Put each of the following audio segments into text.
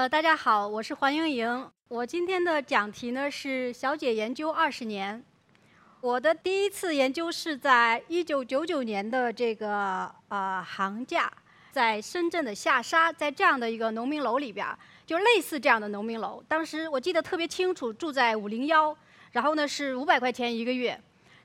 呃，大家好，我是黄莹莹。我今天的讲题呢是“小姐研究二十年”。我的第一次研究是在一九九九年的这个呃寒假，在深圳的下沙，在这样的一个农民楼里边，就类似这样的农民楼。当时我记得特别清楚，住在五零幺，然后呢是五百块钱一个月。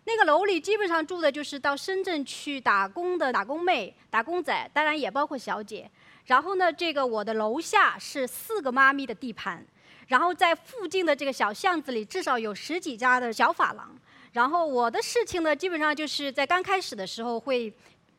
那个楼里基本上住的就是到深圳去打工的打工妹、打工仔，当然也包括小姐。然后呢，这个我的楼下是四个妈咪的地盘，然后在附近的这个小巷子里，至少有十几家的小发廊。然后我的事情呢，基本上就是在刚开始的时候会，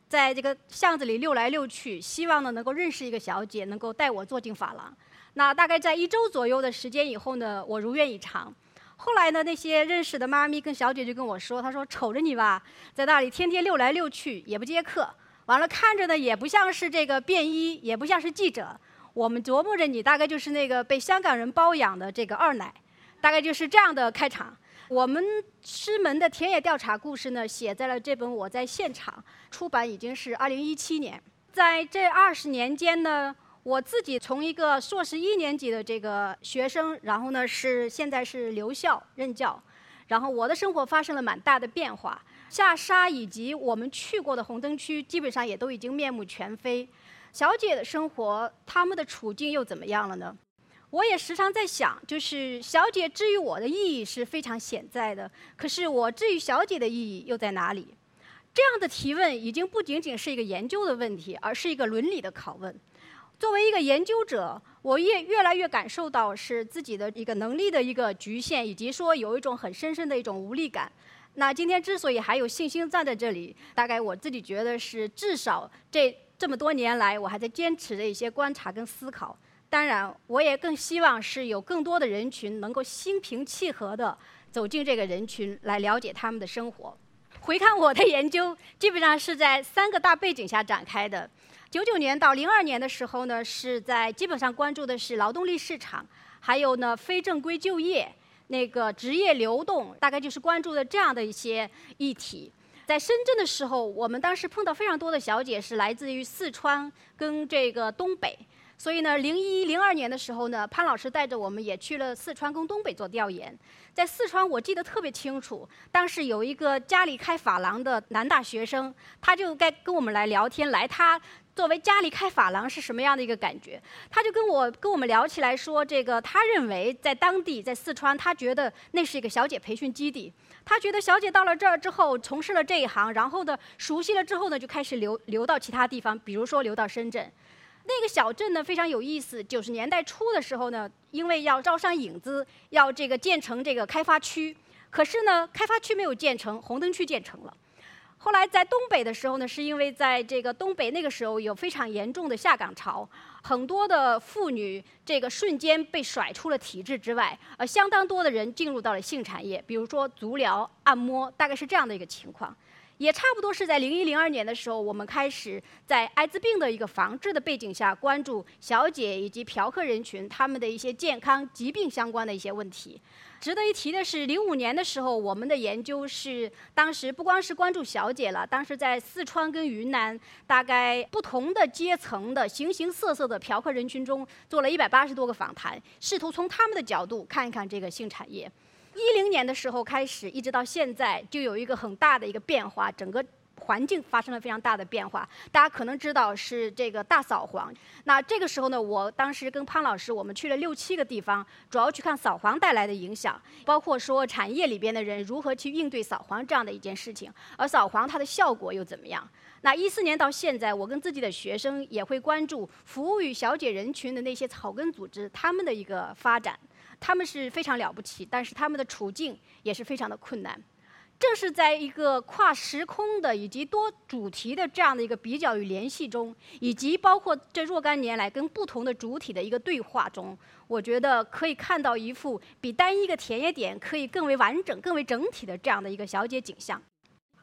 在这个巷子里溜来溜去，希望呢能够认识一个小姐，能够带我坐进发廊。那大概在一周左右的时间以后呢，我如愿以偿。后来呢，那些认识的妈咪跟小姐就跟我说，她说瞅着你吧，在那里天天溜来溜去，也不接客，完了看着呢也不像是这个便衣，也不像是记者。我们琢磨着你大概就是那个被香港人包养的这个二奶，大概就是这样的开场。我们师门的田野调查故事呢，写在了这本《我在现场》，出版已经是二零一七年。在这二十年间呢，我自己从一个硕士一年级的这个学生，然后呢是现在是留校任教，然后我的生活发生了蛮大的变化。下沙以及我们去过的红灯区，基本上也都已经面目全非。小姐的生活，他们的处境又怎么样了呢？我也时常在想，就是小姐之于我的意义是非常显在的，可是我至于小姐的意义又在哪里？这样的提问已经不仅仅是一个研究的问题，而是一个伦理的拷问。作为一个研究者，我也越来越感受到是自己的一个能力的一个局限，以及说有一种很深深的一种无力感。那今天之所以还有信心站在这里，大概我自己觉得是至少这这么多年来，我还在坚持的一些观察跟思考。当然，我也更希望是有更多的人群能够心平气和地走进这个人群，来了解他们的生活。回看我的研究，基本上是在三个大背景下展开的。九九年到零二年的时候呢，是在基本上关注的是劳动力市场，还有呢非正规就业、那个职业流动，大概就是关注的这样的一些议题。在深圳的时候，我们当时碰到非常多的小姐是来自于四川跟这个东北。所以呢，零一零二年的时候呢，潘老师带着我们也去了四川跟东北做调研。在四川，我记得特别清楚，当时有一个家里开发廊的男大学生，他就该跟我们来聊天，来他作为家里开发廊是什么样的一个感觉？他就跟我跟我们聊起来说，这个他认为在当地在四川，他觉得那是一个小姐培训基地。他觉得小姐到了这儿之后，从事了这一行，然后呢，熟悉了之后呢，就开始流流到其他地方，比如说流到深圳。那个小镇呢非常有意思。九十年代初的时候呢，因为要招商引资，要这个建成这个开发区，可是呢，开发区没有建成，红灯区建成了。后来在东北的时候呢，是因为在这个东北那个时候有非常严重的下岗潮，很多的妇女这个瞬间被甩出了体制之外，而相当多的人进入到了性产业，比如说足疗、按摩，大概是这样的一个情况。也差不多是在零一零二年的时候，我们开始在艾滋病的一个防治的背景下，关注小姐以及嫖客人群他们的一些健康疾病相关的一些问题。值得一提的是，零五年的时候，我们的研究是当时不光是关注小姐了，当时在四川跟云南，大概不同的阶层的形形色色的嫖客人群中，做了一百八十多个访谈，试图从他们的角度看一看这个性产业。一零年的时候开始，一直到现在，就有一个很大的一个变化，整个环境发生了非常大的变化。大家可能知道是这个大扫黄。那这个时候呢，我当时跟潘老师，我们去了六七个地方，主要去看扫黄带来的影响，包括说产业里边的人如何去应对扫黄这样的一件事情，而扫黄它的效果又怎么样？那一四年到现在，我跟自己的学生也会关注服务于小姐人群的那些草根组织，他们的一个发展。他们是非常了不起，但是他们的处境也是非常的困难。正是在一个跨时空的以及多主题的这样的一个比较与联系中，以及包括这若干年来跟不同的主体的一个对话中，我觉得可以看到一幅比单一个田野点可以更为完整、更为整体的这样的一个小姐景象。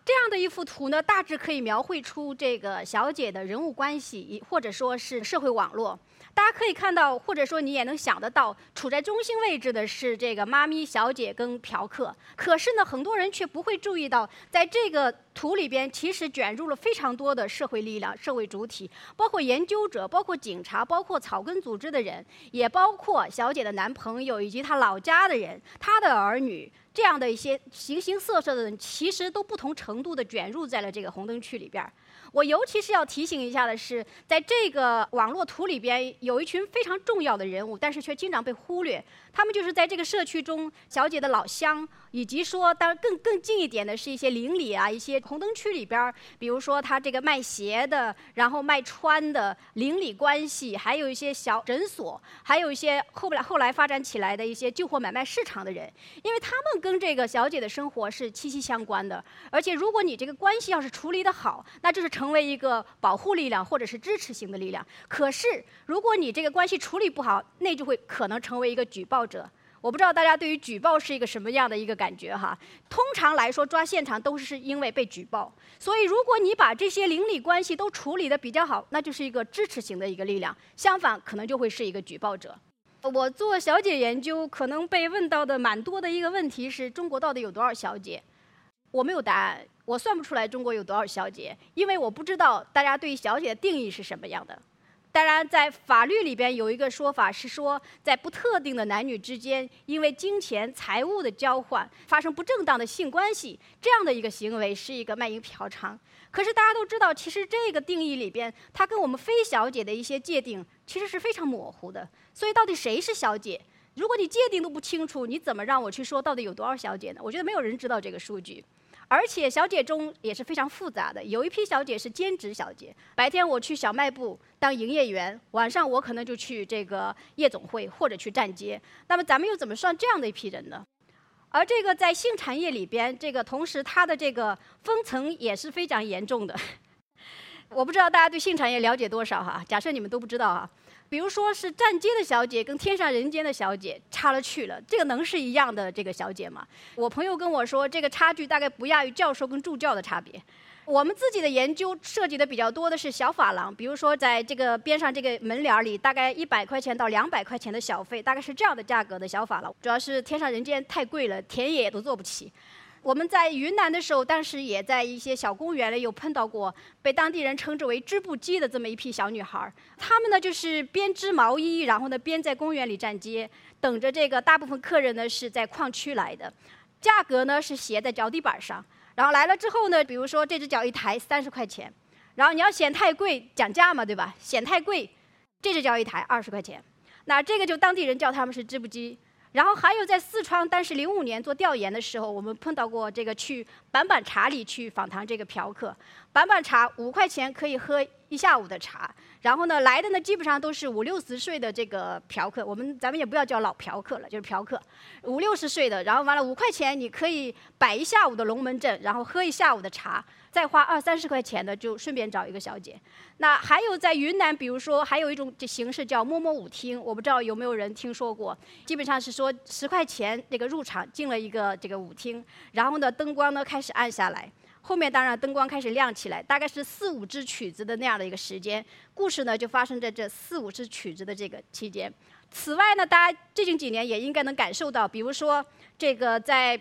这样的一幅图呢，大致可以描绘出这个小姐的人物关系，或者说是社会网络。大家可以看到，或者说你也能想得到，处在中心位置的是这个妈咪小姐跟嫖客。可是呢，很多人却不会注意到，在这个图里边其实卷入了非常多的社会力量、社会主体，包括研究者、包括警察、包括草根组织的人，也包括小姐的男朋友以及她老家的人、她的儿女，这样的一些形形色色的人，其实都不同程度的卷入在了这个红灯区里边。我尤其是要提醒一下的是，在这个网络图里边，有一群非常重要的人物，但是却经常被忽略。他们就是在这个社区中，小姐的老乡，以及说，当然更更近一点的是一些邻里啊，一些红灯区里边，比如说他这个卖鞋的，然后卖穿的邻里关系，还有一些小诊所，还有一些后来后来发展起来的一些旧货买卖市场的人，因为他们跟这个小姐的生活是息息相关的。而且，如果你这个关系要是处理得好，那就是成成为一个保护力量或者是支持型的力量。可是，如果你这个关系处理不好，那就会可能成为一个举报。者，我不知道大家对于举报是一个什么样的一个感觉哈。通常来说，抓现场都是因为被举报，所以如果你把这些邻里关系都处理的比较好，那就是一个支持型的一个力量。相反，可能就会是一个举报者。我做小姐研究，可能被问到的蛮多的一个问题是中国到底有多少小姐？我没有答案，我算不出来中国有多少小姐，因为我不知道大家对小姐的定义是什么样的。当然，在法律里边有一个说法是说，在不特定的男女之间，因为金钱、财物的交换发生不正当的性关系，这样的一个行为是一个卖淫嫖娼。可是大家都知道，其实这个定义里边，它跟我们非小姐的一些界定其实是非常模糊的。所以，到底谁是小姐？如果你界定都不清楚，你怎么让我去说到底有多少小姐呢？我觉得没有人知道这个数据。而且小姐中也是非常复杂的，有一批小姐是兼职小姐，白天我去小卖部当营业员，晚上我可能就去这个夜总会或者去站街。那么咱们又怎么算这样的一批人呢？而这个在性产业里边，这个同时它的这个分层也是非常严重的。我不知道大家对性产业了解多少哈？假设你们都不知道啊。比如说是站街的小姐跟天上人间的小姐差了去了，这个能是一样的这个小姐吗？我朋友跟我说，这个差距大概不亚于教授跟助教的差别。我们自己的研究涉及的比较多的是小发廊，比如说在这个边上这个门脸里，大概一百块钱到两百块钱的小费，大概是这样的价格的小发廊。主要是天上人间太贵了，田野都做不起。我们在云南的时候，当时也在一些小公园里有碰到过被当地人称之为“织布机”的这么一批小女孩儿。她们呢就是边织毛衣，然后呢边在公园里站街，等着这个大部分客人呢是在矿区来的。价格呢是写在脚底板上，然后来了之后呢，比如说这只脚一抬三十块钱，然后你要嫌太贵讲价嘛，对吧？嫌太贵，这只脚一抬二十块钱，那这个就当地人叫他们是织布机。然后还有在四川，当时零五年做调研的时候，我们碰到过这个去板板茶里去访谈这个嫖客。板板茶五块钱可以喝一下午的茶，然后呢来的呢基本上都是五六十岁的这个嫖客，我们咱们也不要叫老嫖客了，就是嫖客，五六十岁的，然后完了五块钱你可以摆一下午的龙门阵，然后喝一下午的茶。再花二三十块钱的，就顺便找一个小姐。那还有在云南，比如说还有一种形式叫摸摸舞厅，我不知道有没有人听说过。基本上是说十块钱这个入场进了一个这个舞厅，然后呢灯光呢开始暗下来，后面当然灯光开始亮起来，大概是四五支曲子的那样的一个时间。故事呢就发生在这四五支曲子的这个期间。此外呢，大家最近几年也应该能感受到，比如说这个在。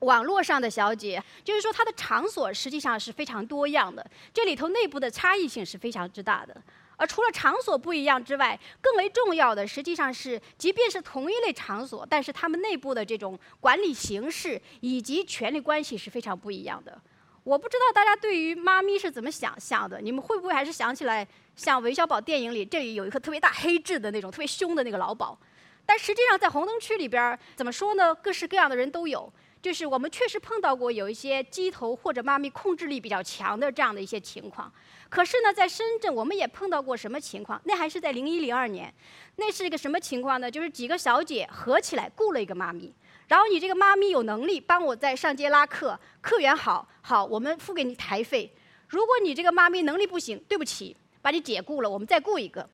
网络上的小姐，就是说她的场所实际上是非常多样的，这里头内部的差异性是非常之大的。而除了场所不一样之外，更为重要的实际上是，即便是同一类场所，但是他们内部的这种管理形式以及权力关系是非常不一样的。我不知道大家对于妈咪是怎么想象的，你们会不会还是想起来像韦小宝电影里这里有一颗特别大黑痣的那种特别凶的那个老鸨？但实际上在红灯区里边，怎么说呢？各式各样的人都有。就是我们确实碰到过有一些鸡头或者妈咪控制力比较强的这样的一些情况，可是呢，在深圳我们也碰到过什么情况？那还是在零一零二年，那是一个什么情况呢？就是几个小姐合起来雇了一个妈咪，然后你这个妈咪有能力帮我在上街拉客，客源好，好，我们付给你台费。如果你这个妈咪能力不行，对不起，把你解雇了，我们再雇一个。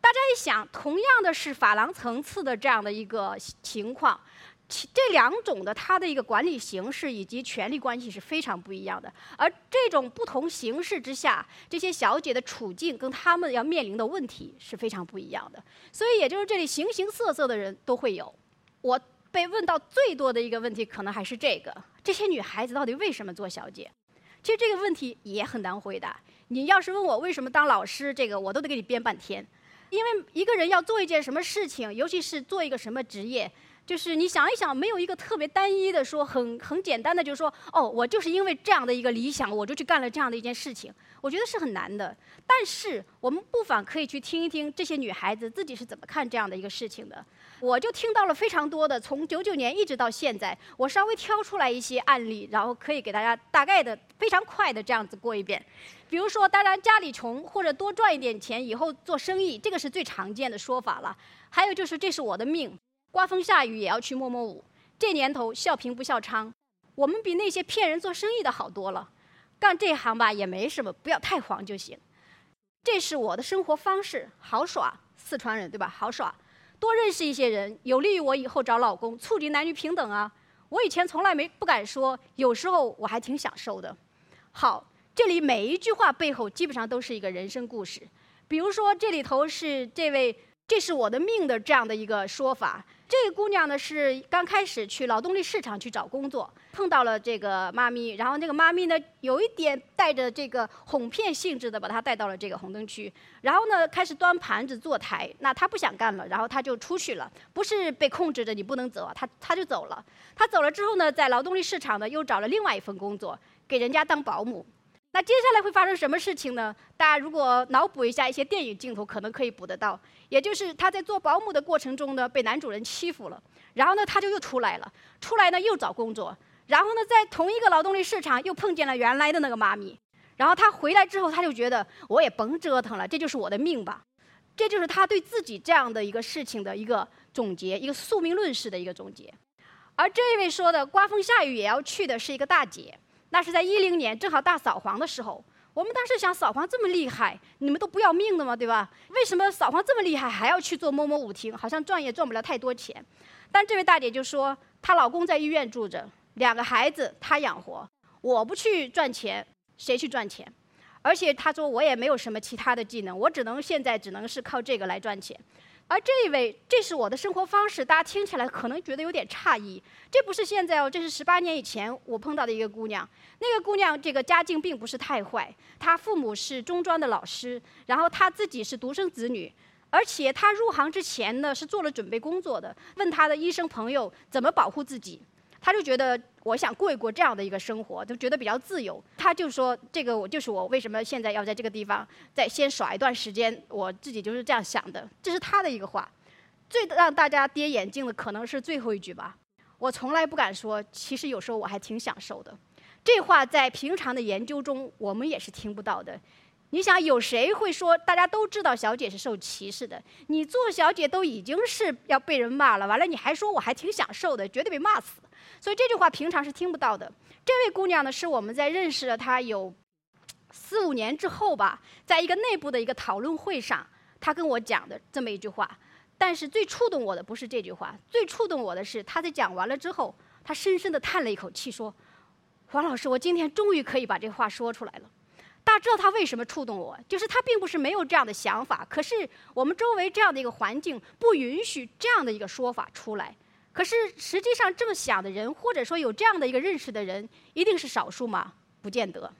大家一想，同样的是法郎层次的这样的一个情况。这两种的它的一个管理形式以及权力关系是非常不一样的，而这种不同形式之下，这些小姐的处境跟她们要面临的问题是非常不一样的。所以，也就是这里形形色色的人都会有。我被问到最多的一个问题，可能还是这个：这些女孩子到底为什么做小姐？其实这个问题也很难回答。你要是问我为什么当老师，这个我都得给你编半天。因为一个人要做一件什么事情，尤其是做一个什么职业。就是你想一想，没有一个特别单一的说，很很简单的，就是说，哦，我就是因为这样的一个理想，我就去干了这样的一件事情。我觉得是很难的。但是我们不妨可以去听一听这些女孩子自己是怎么看这样的一个事情的。我就听到了非常多的，从九九年一直到现在，我稍微挑出来一些案例，然后可以给大家大概的、非常快的这样子过一遍。比如说，当然家里穷或者多赚一点钱以后做生意，这个是最常见的说法了。还有就是这是我的命。刮风下雨也要去摸摸舞，这年头笑贫不笑娼，我们比那些骗人做生意的好多了。干这行吧也没什么，不要太黄就行。这是我的生活方式，好耍。四川人对吧？好耍，多认识一些人，有利于我以后找老公，促进男女平等啊。我以前从来没不敢说，有时候我还挺享受的。好，这里每一句话背后基本上都是一个人生故事。比如说这里头是这位。这是我的命的这样的一个说法。这个姑娘呢是刚开始去劳动力市场去找工作，碰到了这个妈咪，然后那个妈咪呢有一点带着这个哄骗性质的把她带到了这个红灯区，然后呢开始端盘子坐台。那她不想干了，然后她就出去了，不是被控制着你不能走，她她就走了。她走了之后呢，在劳动力市场呢又找了另外一份工作，给人家当保姆。那接下来会发生什么事情呢？大家如果脑补一下一些电影镜头，可能可以补得到。也就是他在做保姆的过程中呢，被男主人欺负了，然后呢，他就又出来了，出来呢又找工作，然后呢，在同一个劳动力市场又碰见了原来的那个妈咪，然后他回来之后，他就觉得我也甭折腾了，这就是我的命吧，这就是他对自己这样的一个事情的一个总结，一个宿命论式的一个总结。而这一位说的刮风下雨也要去的是一个大姐。那是在一零年，正好大扫黄的时候。我们当时想，扫黄这么厉害，你们都不要命的吗？对吧？为什么扫黄这么厉害，还要去做某某舞厅？好像赚也赚不了太多钱。但这位大姐就说，她老公在医院住着，两个孩子她养活，我不去赚钱，谁去赚钱？而且她说，我也没有什么其他的技能，我只能现在只能是靠这个来赚钱。而这一位，这是我的生活方式，大家听起来可能觉得有点诧异。这不是现在哦，这是十八年以前我碰到的一个姑娘。那个姑娘这个家境并不是太坏，她父母是中专的老师，然后她自己是独生子女，而且她入行之前呢是做了准备工作的。问她的医生朋友怎么保护自己。他就觉得我想过一过这样的一个生活，就觉得比较自由。他就说：“这个我就是我为什么现在要在这个地方再先耍一段时间，我自己就是这样想的。”这是他的一个话。最让大家跌眼镜的可能是最后一句吧。我从来不敢说，其实有时候我还挺享受的。这话在平常的研究中我们也是听不到的。你想有谁会说？大家都知道小姐是受歧视的，你做小姐都已经是要被人骂了，完了你还说我还挺享受的，绝对被骂死。所以这句话平常是听不到的。这位姑娘呢，是我们在认识了她有四五年之后吧，在一个内部的一个讨论会上，她跟我讲的这么一句话。但是最触动我的不是这句话，最触动我的是她在讲完了之后，她深深的叹了一口气，说：“黄老师，我今天终于可以把这话说出来了。”大家知道她为什么触动我？就是她并不是没有这样的想法，可是我们周围这样的一个环境不允许这样的一个说法出来。可是实际上这么想的人，或者说有这样的一个认识的人，一定是少数吗？不见得。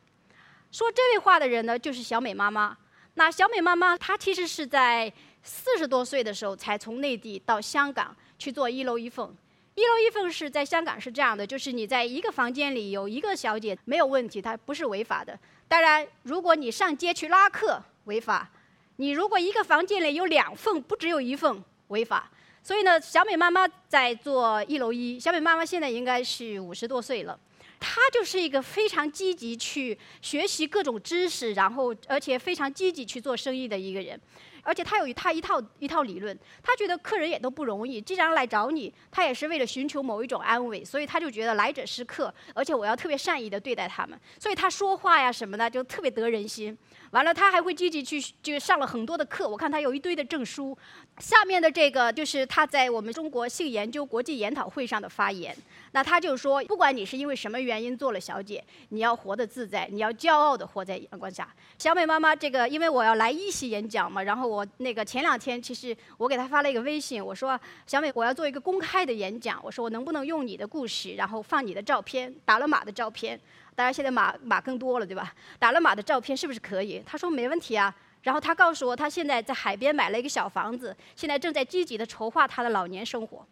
说这位话的人呢，就是小美妈妈。那小美妈妈她其实是在四十多岁的时候才从内地到香港去做一楼一凤。一楼一凤是在香港是这样的，就是你在一个房间里有一个小姐没有问题，它不是违法的。当然，如果你上街去拉客违法，你如果一个房间里有两凤，不只有一凤违法。所以呢，小美妈妈在做一楼一。小美妈妈现在应该是五十多岁了，她就是一个非常积极去学习各种知识，然后而且非常积极去做生意的一个人。而且他有一他一套一套理论，他觉得客人也都不容易，既然来找你，他也是为了寻求某一种安慰，所以他就觉得来者是客，而且我要特别善意的对待他们，所以他说话呀什么的就特别得人心。完了，他还会积极去就上了很多的课，我看他有一堆的证书。下面的这个就是他在我们中国性研究国际研讨会上的发言。那他就说，不管你是因为什么原因做了小姐，你要活得自在，你要骄傲的活在阳光下。小美妈妈，这个因为我要来一席演讲嘛，然后。我那个前两天，其实我给他发了一个微信，我说小美，我要做一个公开的演讲，我说我能不能用你的故事，然后放你的照片，打了码的照片，当然现在码码更多了，对吧？打了码的照片是不是可以？他说没问题啊。然后他告诉我，他现在在海边买了一个小房子，现在正在积极的筹划他的老年生活。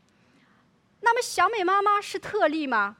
那么小美妈妈是特例吗？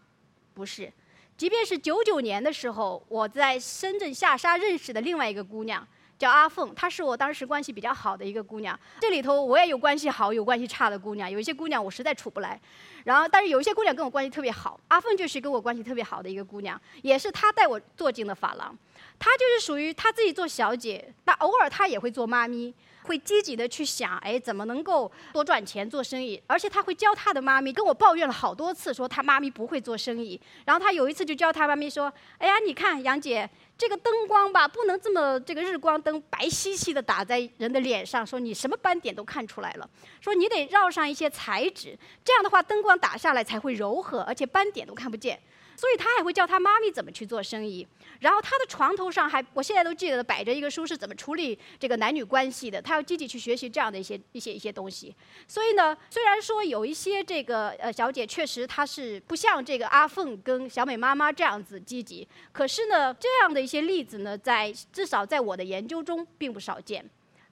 不是。即便是九九年的时候，我在深圳下沙认识的另外一个姑娘叫阿凤，她是我当时关系比较好的一个姑娘。这里头我也有关系好、有关系差的姑娘，有一些姑娘我实在处不来。然后，但是有一些姑娘跟我关系特别好，阿凤就是跟我关系特别好的一个姑娘，也是她带我做进的发廊。她就是属于她自己做小姐，那偶尔她也会做妈咪。会积极的去想，哎，怎么能够多赚钱做生意？而且他会教他的妈咪，跟我抱怨了好多次，说他妈咪不会做生意。然后他有一次就教他妈咪说：“哎呀，你看杨姐，这个灯光吧，不能这么这个日光灯白兮兮的打在人的脸上，说你什么斑点都看出来了。说你得绕上一些材质，这样的话灯光打下来才会柔和，而且斑点都看不见。”所以他还会教他妈咪怎么去做生意，然后他的床头上还，我现在都记得摆着一个书是怎么处理这个男女关系的，他要积极去学习这样的一些一些一些东西。所以呢，虽然说有一些这个呃小姐确实她是不像这个阿凤跟小美妈妈这样子积极，可是呢，这样的一些例子呢，在至少在我的研究中并不少见。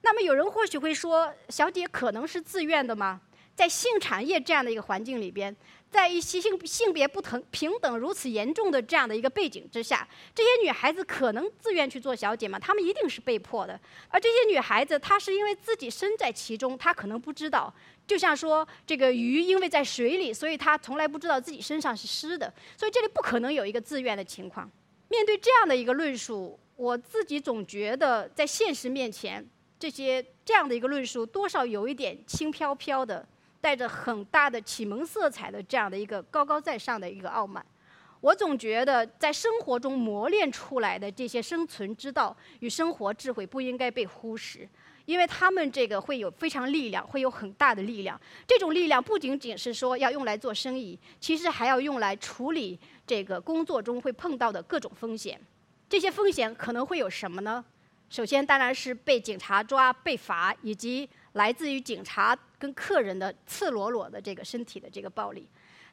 那么有人或许会说，小姐可能是自愿的吗？在性产业这样的一个环境里边。在一些性性别不同平等如此严重的这样的一个背景之下，这些女孩子可能自愿去做小姐吗？她们一定是被迫的。而这些女孩子，她是因为自己身在其中，她可能不知道。就像说，这个鱼因为在水里，所以她从来不知道自己身上是湿的。所以这里不可能有一个自愿的情况。面对这样的一个论述，我自己总觉得在现实面前，这些这样的一个论述多少有一点轻飘飘的。带着很大的启蒙色彩的这样的一个高高在上的一个傲慢，我总觉得在生活中磨练出来的这些生存之道与生活智慧不应该被忽视，因为他们这个会有非常力量，会有很大的力量。这种力量不仅仅是说要用来做生意，其实还要用来处理这个工作中会碰到的各种风险。这些风险可能会有什么呢？首先当然是被警察抓、被罚，以及。来自于警察跟客人的赤裸裸的这个身体的这个暴力，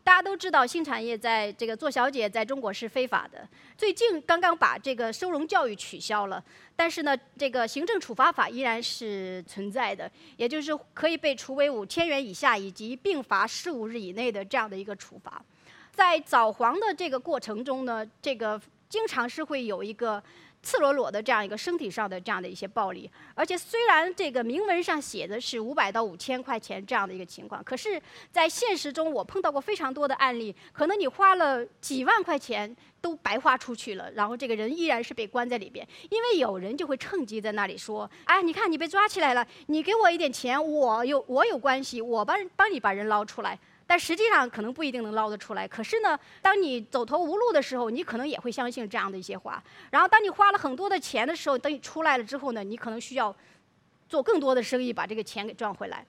大家都知道性产业在这个做小姐在中国是非法的。最近刚刚把这个收容教育取消了，但是呢，这个行政处罚法依然是存在的，也就是可以被处为五千元以下以及并罚十五日以内的这样的一个处罚。在早黄的这个过程中呢，这个经常是会有一个。赤裸裸的这样一个身体上的这样的一些暴力，而且虽然这个明文上写的是五百到五千块钱这样的一个情况，可是，在现实中我碰到过非常多的案例，可能你花了几万块钱都白花出去了，然后这个人依然是被关在里边，因为有人就会趁机在那里说：“哎，你看你被抓起来了，你给我一点钱，我有我有关系，我帮帮你把人捞出来。”但实际上可能不一定能捞得出来。可是呢，当你走投无路的时候，你可能也会相信这样的一些话。然后，当你花了很多的钱的时候，等你出来了之后呢，你可能需要做更多的生意，把这个钱给赚回来。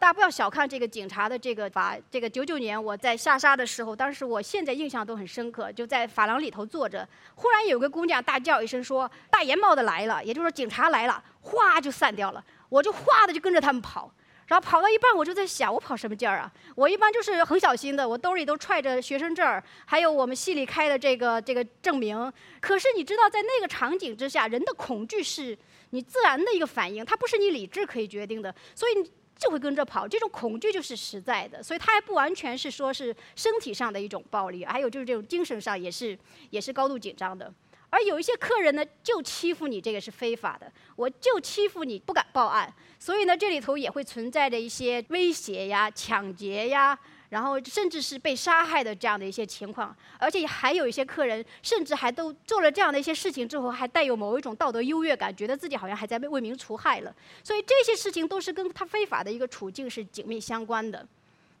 大家不要小看这个警察的这个法。这个九九年我在下沙的时候，当时我现在印象都很深刻，就在法廊里头坐着，忽然有个姑娘大叫一声说：“大檐帽的来了！”也就是说警察来了，哗就散掉了。我就哗的就跟着他们跑。然后跑到一半，我就在想，我跑什么劲儿啊？我一般就是很小心的，我兜里都揣着学生证儿还有我们系里开的这个这个证明。可是你知道，在那个场景之下，人的恐惧是你自然的一个反应，它不是你理智可以决定的，所以就会跟着跑。这种恐惧就是实在的，所以它还不完全是说是身体上的一种暴力，还有就是这种精神上也是也是高度紧张的。而有一些客人呢，就欺负你，这个是非法的。我就欺负你，不敢报案。所以呢，这里头也会存在着一些威胁呀、抢劫呀，然后甚至是被杀害的这样的一些情况。而且还有一些客人，甚至还都做了这样的一些事情之后，还带有某一种道德优越感，觉得自己好像还在为民除害了。所以这些事情都是跟他非法的一个处境是紧密相关的。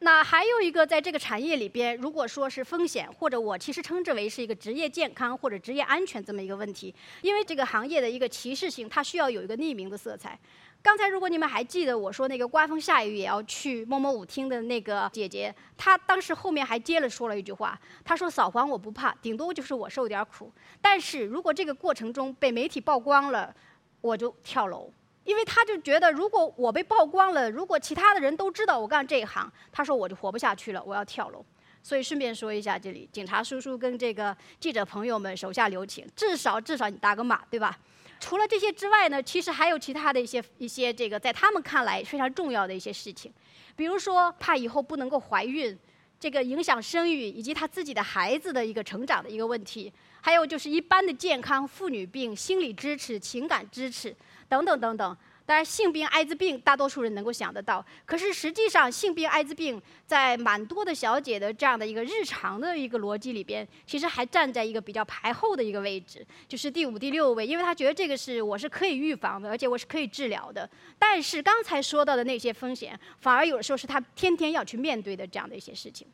那还有一个，在这个产业里边，如果说是风险，或者我其实称之为是一个职业健康或者职业安全这么一个问题，因为这个行业的一个歧视性，它需要有一个匿名的色彩。刚才如果你们还记得我说那个刮风下雨也要去某某舞厅的那个姐姐，她当时后面还接了说了一句话，她说扫黄我不怕，顶多就是我受点苦，但是如果这个过程中被媒体曝光了，我就跳楼。因为他就觉得，如果我被曝光了，如果其他的人都知道我干这一行，他说我就活不下去了，我要跳楼。所以顺便说一下，这里警察叔叔跟这个记者朋友们手下留情，至少至少你打个码，对吧？除了这些之外呢，其实还有其他的一些一些这个在他们看来非常重要的一些事情，比如说怕以后不能够怀孕，这个影响生育以及他自己的孩子的一个成长的一个问题，还有就是一般的健康、妇女病、心理支持、情感支持等等等等。当然，性病、艾滋病，大多数人能够想得到。可是实际上，性病、艾滋病在蛮多的小姐的这样的一个日常的一个逻辑里边，其实还站在一个比较排后的一个位置，就是第五、第六位。因为她觉得这个是我是可以预防的，而且我是可以治疗的。但是刚才说到的那些风险，反而有的时候是她天天要去面对的这样的一些事情。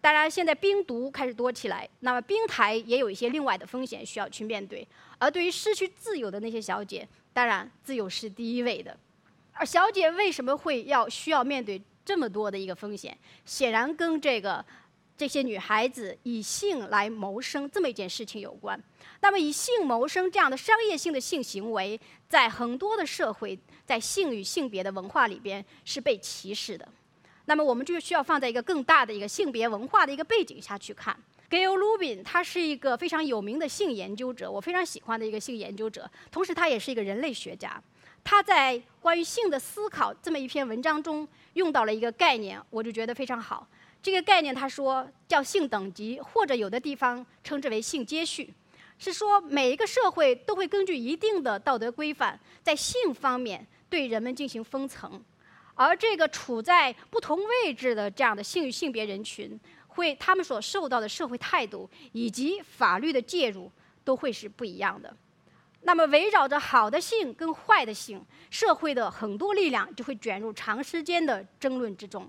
当然，现在冰毒开始多起来，那么冰台也有一些另外的风险需要去面对。而对于失去自由的那些小姐，当然，自由是第一位的，而小姐为什么会要需要面对这么多的一个风险？显然跟这个这些女孩子以性来谋生这么一件事情有关。那么，以性谋生这样的商业性的性行为，在很多的社会，在性与性别的文化里边是被歧视的。那么，我们就需要放在一个更大的一个性别文化的一个背景下去看。Gail Lubin，他是一个非常有名的性研究者，我非常喜欢的一个性研究者。同时，他也是一个人类学家。他在关于性的思考这么一篇文章中用到了一个概念，我就觉得非常好。这个概念他说叫性等级，或者有的地方称之为性阶序，是说每一个社会都会根据一定的道德规范，在性方面对人们进行分层，而这个处在不同位置的这样的性与性别人群。会，他们所受到的社会态度以及法律的介入都会是不一样的。那么，围绕着好的性跟坏的性，社会的很多力量就会卷入长时间的争论之中。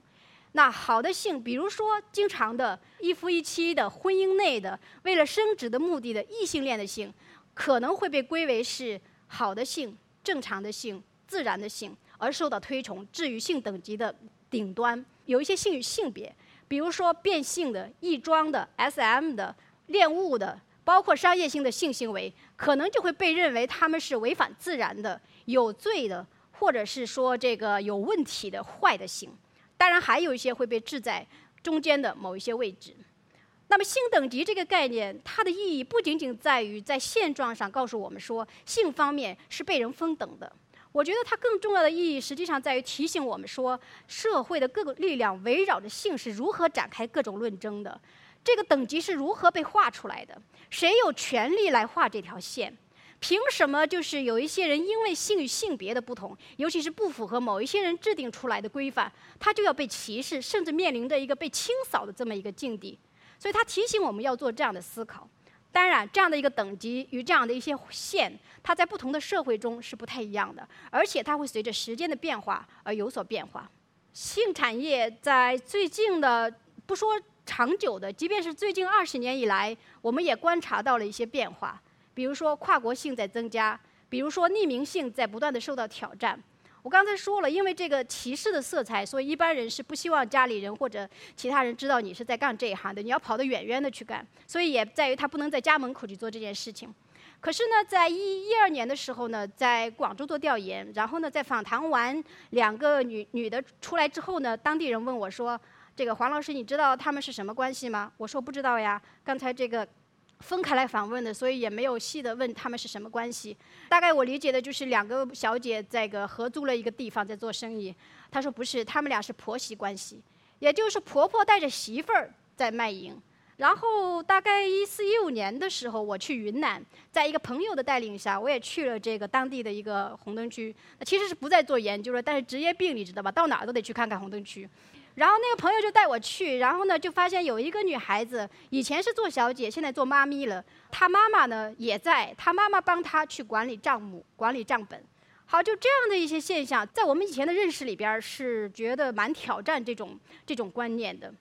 那好的性，比如说经常的一夫一妻的婚姻内的为了生殖的目的的异性恋的性，可能会被归为是好的性、正常的性、自然的性，而受到推崇，置于性等级的顶端。有一些性与性别。比如说变性的、异装的、S.M. 的、恋物的，包括商业性的性行为，可能就会被认为他们是违反自然的、有罪的，或者是说这个有问题的坏的性。当然，还有一些会被置在中间的某一些位置。那么，性等级这个概念，它的意义不仅仅在于在现状上告诉我们说，性方面是被人分等的。我觉得它更重要的意义，实际上在于提醒我们说，社会的各个力量围绕着性是如何展开各种论争的，这个等级是如何被画出来的，谁有权利来画这条线？凭什么就是有一些人因为性与性别的不同，尤其是不符合某一些人制定出来的规范，他就要被歧视，甚至面临着一个被清扫的这么一个境地？所以，他提醒我们要做这样的思考。当然，这样的一个等级与这样的一些线，它在不同的社会中是不太一样的，而且它会随着时间的变化而有所变化。性产业在最近的不说长久的，即便是最近二十年以来，我们也观察到了一些变化，比如说跨国性在增加，比如说匿名性在不断的受到挑战。我刚才说了，因为这个歧视的色彩，所以一般人是不希望家里人或者其他人知道你是在干这一行的。你要跑得远远的去干，所以也在于他不能在家门口去做这件事情。可是呢，在一一二年的时候呢，在广州做调研，然后呢，在访谈完两个女女的出来之后呢，当地人问我说：“这个黄老师，你知道他们是什么关系吗？”我说：“不知道呀。”刚才这个。分开来访问的，所以也没有细的问他们是什么关系。大概我理解的就是两个小姐在个合租了一个地方在做生意。他说不是，他们俩是婆媳关系，也就是婆婆带着媳妇儿在卖淫。然后大概一四一五年的时候，我去云南，在一个朋友的带领下，我也去了这个当地的一个红灯区。其实是不再做研究了，但是职业病你知道吧？到哪儿都得去看看红灯区。然后那个朋友就带我去，然后呢就发现有一个女孩子，以前是做小姐，现在做妈咪了。她妈妈呢也在，她妈妈帮她去管理账目、管理账本。好，就这样的一些现象，在我们以前的认识里边是觉得蛮挑战这种这种观念的。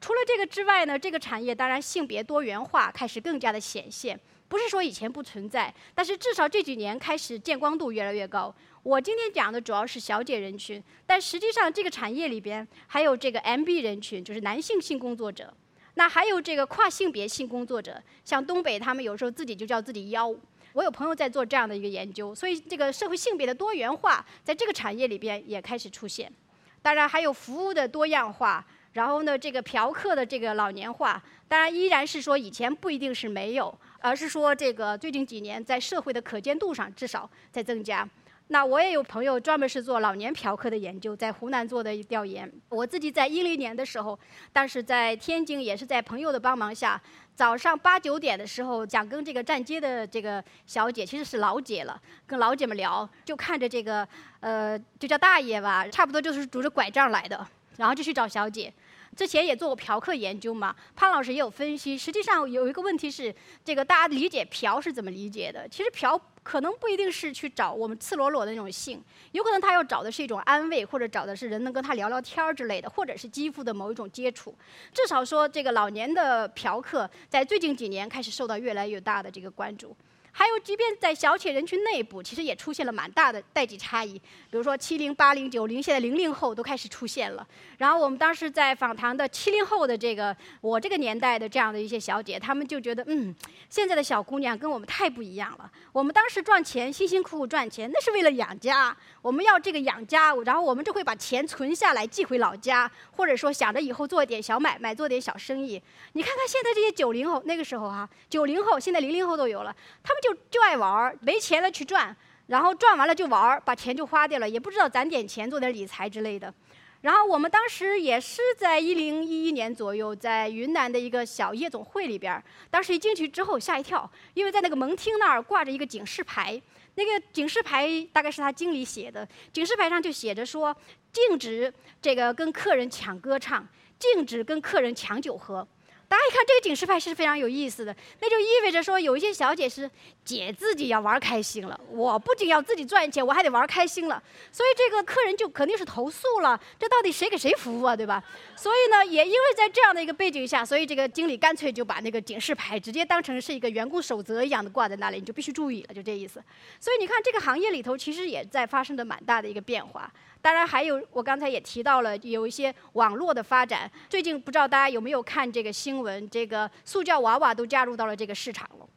除了这个之外呢，这个产业当然性别多元化开始更加的显现，不是说以前不存在，但是至少这几年开始见光度越来越高。我今天讲的主要是小姐人群，但实际上这个产业里边还有这个 MB 人群，就是男性性工作者。那还有这个跨性别性工作者，像东北他们有时候自己就叫自己妖。我有朋友在做这样的一个研究，所以这个社会性别的多元化在这个产业里边也开始出现。当然还有服务的多样化，然后呢，这个嫖客的这个老年化，当然依然是说以前不一定是没有，而是说这个最近几年在社会的可见度上至少在增加。那我也有朋友专门是做老年嫖客的研究，在湖南做的调研。我自己在一零年的时候，当时在天津也是在朋友的帮忙下，早上八九点的时候，想跟这个站街的这个小姐，其实是老姐了，跟老姐们聊，就看着这个呃，就叫大爷吧，差不多就是拄着拐杖来的，然后就去找小姐。之前也做过嫖客研究嘛，潘老师也有分析。实际上有一个问题是，这个大家理解嫖是怎么理解的？其实嫖。可能不一定是去找我们赤裸裸的那种性，有可能他要找的是一种安慰，或者找的是人能跟他聊聊天儿之类的，或者是肌肤的某一种接触。至少说，这个老年的嫖客在最近几年开始受到越来越大的这个关注。还有，即便在小企业人群内部，其实也出现了蛮大的代际差异。比如说，七零、八零、九零，现在零零后都开始出现了。然后我们当时在访谈的七零后的这个我这个年代的这样的一些小姐，她们就觉得，嗯，现在的小姑娘跟我们太不一样了。我们当时赚钱，辛辛苦苦赚钱，那是为了养家。我们要这个养家，然后我们就会把钱存下来寄回老家，或者说想着以后做点小买卖，做点小生意。你看看现在这些九零后，那个时候哈，九零后现在零零后都有了，他们就就爱玩，没钱了去赚，然后赚完了就玩，把钱就花掉了，也不知道攒点钱做点理财之类的。然后我们当时也是在一零一一年左右，在云南的一个小夜总会里边，当时一进去之后吓一跳，因为在那个门厅那儿挂着一个警示牌。那个警示牌大概是他经理写的，警示牌上就写着说，禁止这个跟客人抢歌唱，禁止跟客人抢酒喝。大家一看这个警示牌是非常有意思的，那就意味着说有一些小姐是姐自己要玩开心了，我不仅要自己赚钱，我还得玩开心了，所以这个客人就肯定是投诉了，这到底谁给谁服务啊，对吧？所以呢，也因为在这样的一个背景下，所以这个经理干脆就把那个警示牌直接当成是一个员工守则一样的挂在那里，你就必须注意了，就这意思。所以你看这个行业里头其实也在发生着蛮大的一个变化。当然还有，我刚才也提到了有一些网络的发展。最近不知道大家有没有看这个新闻，这个塑胶娃娃都加入到了这个市场了。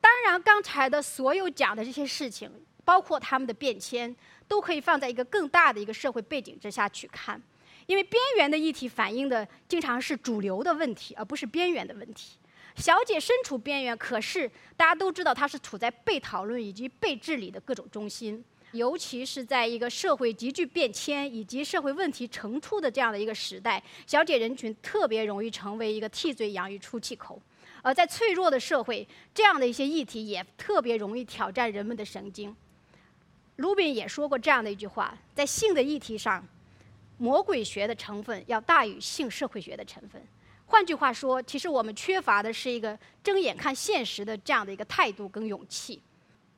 当然，刚才的所有讲的这些事情，包括他们的变迁，都可以放在一个更大的一个社会背景之下去看。因为边缘的议题反映的经常是主流的问题，而不是边缘的问题。小姐身处边缘，可是大家都知道她是处在被讨论以及被治理的各种中心。尤其是在一个社会急剧变迁以及社会问题层出的这样的一个时代，小姐人群特别容易成为一个替罪羊与出气口。而在脆弱的社会，这样的一些议题也特别容易挑战人们的神经。卢宾也说过这样的一句话：在性的议题上，魔鬼学的成分要大于性社会学的成分。换句话说，其实我们缺乏的是一个睁眼看现实的这样的一个态度跟勇气。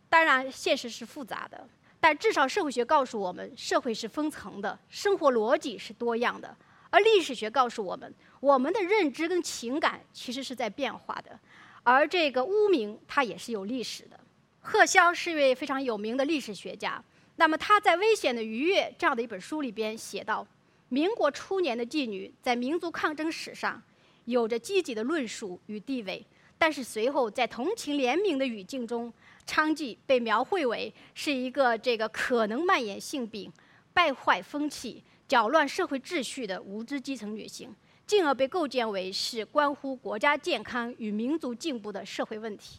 当然，现实是复杂的。但至少社会学告诉我们，社会是分层的，生活逻辑是多样的。而历史学告诉我们，我们的认知跟情感其实是在变化的。而这个污名，它也是有历史的。贺萧是一位非常有名的历史学家。那么他在《危险的愉悦》这样的一本书里边写道：民国初年的妓女在民族抗争史上有着积极的论述与地位，但是随后在同情怜悯的语境中。娼妓被描绘为是一个这个可能蔓延性病、败坏风气、搅乱社会秩序的无知基层女性，进而被构建为是关乎国家健康与民族进步的社会问题。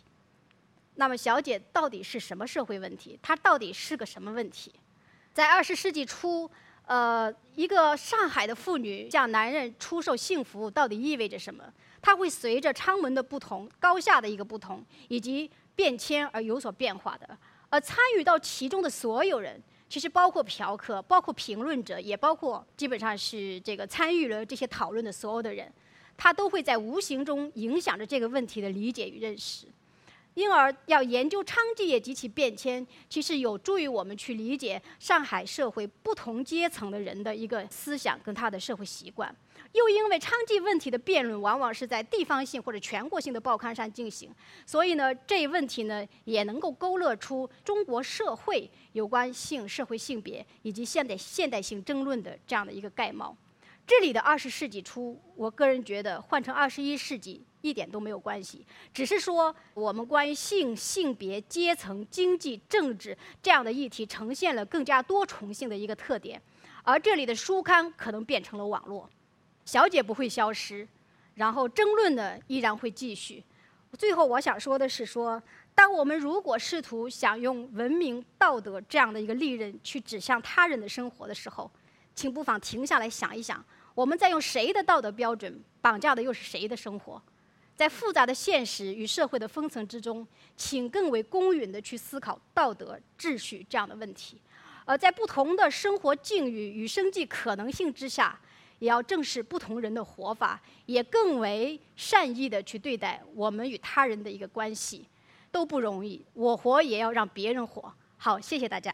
那么，小姐到底是什么社会问题？她到底是个什么问题？在二十世纪初，呃，一个上海的妇女向男人出售性服务，到底意味着什么？它会随着舱门的不同、高下的一个不同，以及变迁而有所变化的，而参与到其中的所有人，其实包括嫖客，包括评论者，也包括基本上是这个参与了这些讨论的所有的人，他都会在无形中影响着这个问题的理解与认识。因而，要研究娼妓业及其变迁，其实有助于我们去理解上海社会不同阶层的人的一个思想跟他的社会习惯。又因为娼妓问题的辩论往往是在地方性或者全国性的报刊上进行，所以呢，这一问题呢也能够勾勒出中国社会有关性、社会性别以及现代现代性争论的这样的一个概貌。这里的二十世纪初，我个人觉得换成二十一世纪一点都没有关系，只是说我们关于性、性别、阶层、经济、政治这样的议题呈现了更加多重性的一个特点，而这里的书刊可能变成了网络，小姐不会消失，然后争论呢依然会继续。最后我想说的是说。当我们如果试图想用文明、道德这样的一个利刃去指向他人的生活的时候，请不妨停下来想一想：我们在用谁的道德标准绑架的又是谁的生活？在复杂的现实与社会的分层之中，请更为公允地去思考道德、秩序这样的问题。而在不同的生活境遇与生计可能性之下，也要正视不同人的活法，也更为善意地去对待我们与他人的一个关系。都不容易，我活也要让别人活。好，谢谢大家。